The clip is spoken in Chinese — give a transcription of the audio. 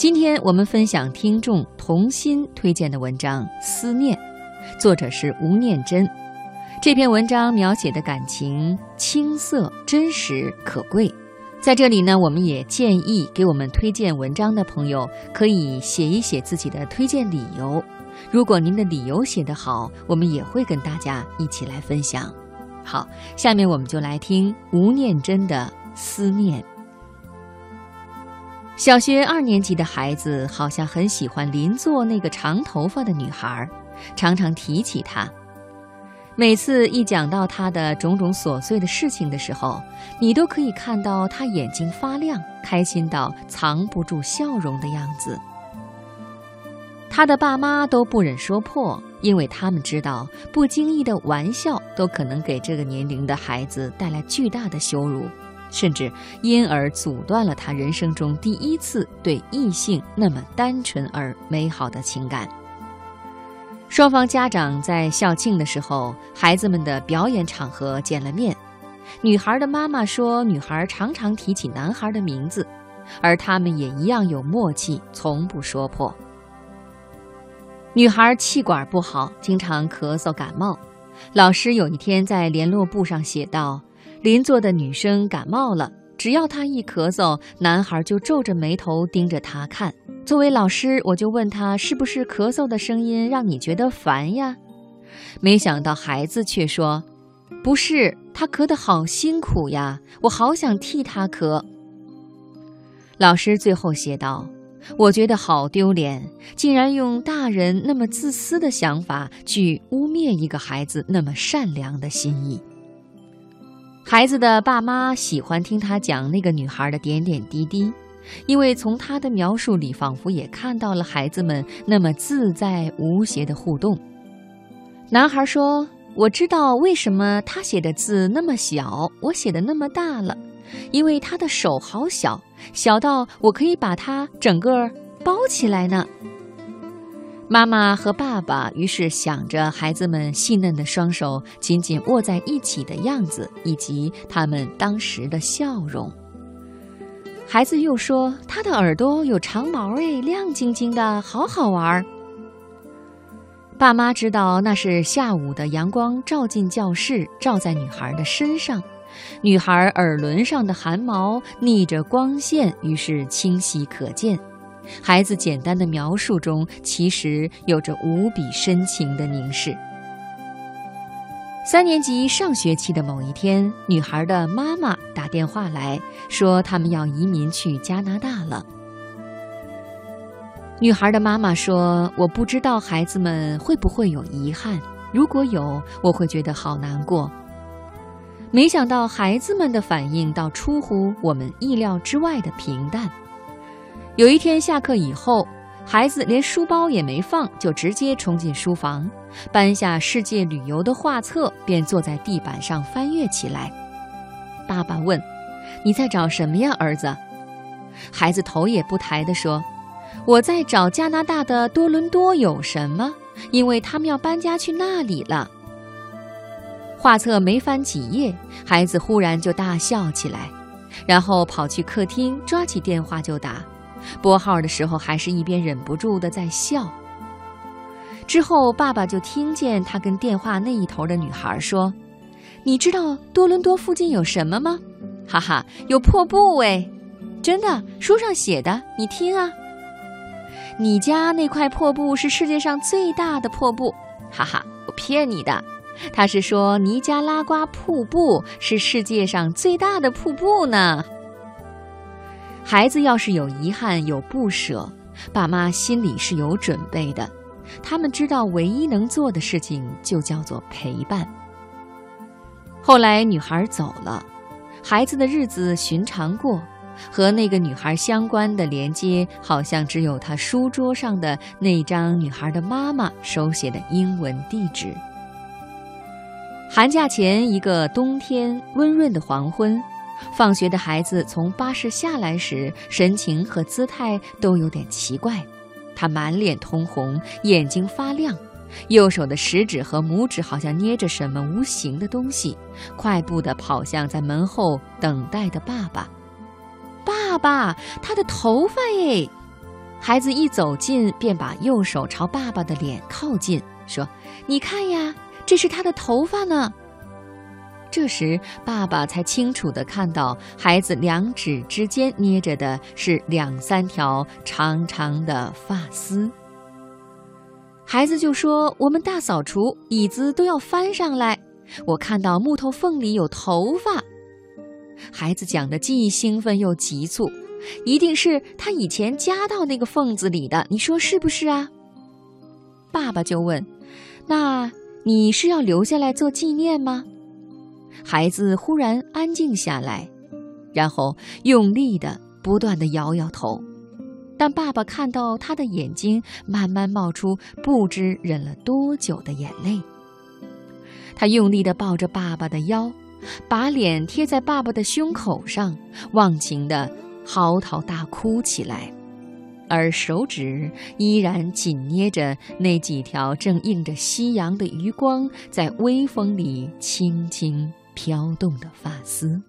今天我们分享听众童心推荐的文章《思念》，作者是吴念真。这篇文章描写的感情青涩、真实、可贵。在这里呢，我们也建议给我们推荐文章的朋友，可以写一写自己的推荐理由。如果您的理由写得好，我们也会跟大家一起来分享。好，下面我们就来听吴念真的《思念》。小学二年级的孩子好像很喜欢邻座那个长头发的女孩，常常提起她。每次一讲到她的种种琐碎的事情的时候，你都可以看到她眼睛发亮，开心到藏不住笑容的样子。他的爸妈都不忍说破，因为他们知道不经意的玩笑都可能给这个年龄的孩子带来巨大的羞辱。甚至因而阻断了他人生中第一次对异性那么单纯而美好的情感。双方家长在校庆的时候，孩子们的表演场合见了面。女孩的妈妈说，女孩常常提起男孩的名字，而他们也一样有默契，从不说破。女孩气管不好，经常咳嗽感冒。老师有一天在联络簿上写道。邻座的女生感冒了，只要她一咳嗽，男孩就皱着眉头盯着她看。作为老师，我就问他是不是咳嗽的声音让你觉得烦呀？没想到孩子却说：“不是，他咳得好辛苦呀，我好想替他咳。”老师最后写道：“我觉得好丢脸，竟然用大人那么自私的想法去污蔑一个孩子那么善良的心意。”孩子的爸妈喜欢听他讲那个女孩的点点滴滴，因为从他的描述里，仿佛也看到了孩子们那么自在无邪的互动。男孩说：“我知道为什么他写的字那么小，我写的那么大了，因为他的手好小，小到我可以把它整个包起来呢。”妈妈和爸爸于是想着孩子们细嫩的双手紧紧握在一起的样子，以及他们当时的笑容。孩子又说：“他的耳朵有长毛，哎，亮晶晶的，好好玩。”爸妈知道那是下午的阳光照进教室，照在女孩的身上，女孩耳轮上的汗毛逆着光线，于是清晰可见。孩子简单的描述中，其实有着无比深情的凝视。三年级上学期的某一天，女孩的妈妈打电话来说，他们要移民去加拿大了。女孩的妈妈说：“我不知道孩子们会不会有遗憾，如果有，我会觉得好难过。”没想到孩子们的反应倒出乎我们意料之外的平淡。有一天下课以后，孩子连书包也没放，就直接冲进书房，搬下世界旅游的画册，便坐在地板上翻阅起来。爸爸问：“你在找什么呀，儿子？”孩子头也不抬地说：“我在找加拿大的多伦多有什么，因为他们要搬家去那里了。”画册没翻几页，孩子忽然就大笑起来，然后跑去客厅，抓起电话就打。拨号的时候，还是一边忍不住的在笑。之后，爸爸就听见他跟电话那一头的女孩说：“你知道多伦多附近有什么吗？哈哈，有破布哎，真的，书上写的。你听啊，你家那块破布是世界上最大的破布，哈哈，我骗你的。他是说尼加拉瓜瀑布是世界上最大的瀑布呢。”孩子要是有遗憾、有不舍，爸妈心里是有准备的。他们知道，唯一能做的事情就叫做陪伴。后来，女孩走了，孩子的日子寻常过，和那个女孩相关的连接，好像只有他书桌上的那张女孩的妈妈手写的英文地址。寒假前一个冬天，温润的黄昏。放学的孩子从巴士下来时，神情和姿态都有点奇怪。他满脸通红，眼睛发亮，右手的食指和拇指好像捏着什么无形的东西，快步地跑向在门后等待的爸爸。爸爸，他的头发耶！孩子一走近，便把右手朝爸爸的脸靠近，说：“你看呀，这是他的头发呢。”这时，爸爸才清楚地看到，孩子两指之间捏着的是两三条长长的发丝。孩子就说：“我们大扫除，椅子都要翻上来，我看到木头缝里有头发。”孩子讲的既兴奋又急促，一定是他以前夹到那个缝子里的，你说是不是啊？爸爸就问：“那你是要留下来做纪念吗？”孩子忽然安静下来，然后用力的不断的摇摇头，但爸爸看到他的眼睛慢慢冒出不知忍了多久的眼泪。他用力的抱着爸爸的腰，把脸贴在爸爸的胸口上，忘情的嚎啕大哭起来，而手指依然紧捏着那几条正映着夕阳的余光，在微风里轻轻。飘动的发丝。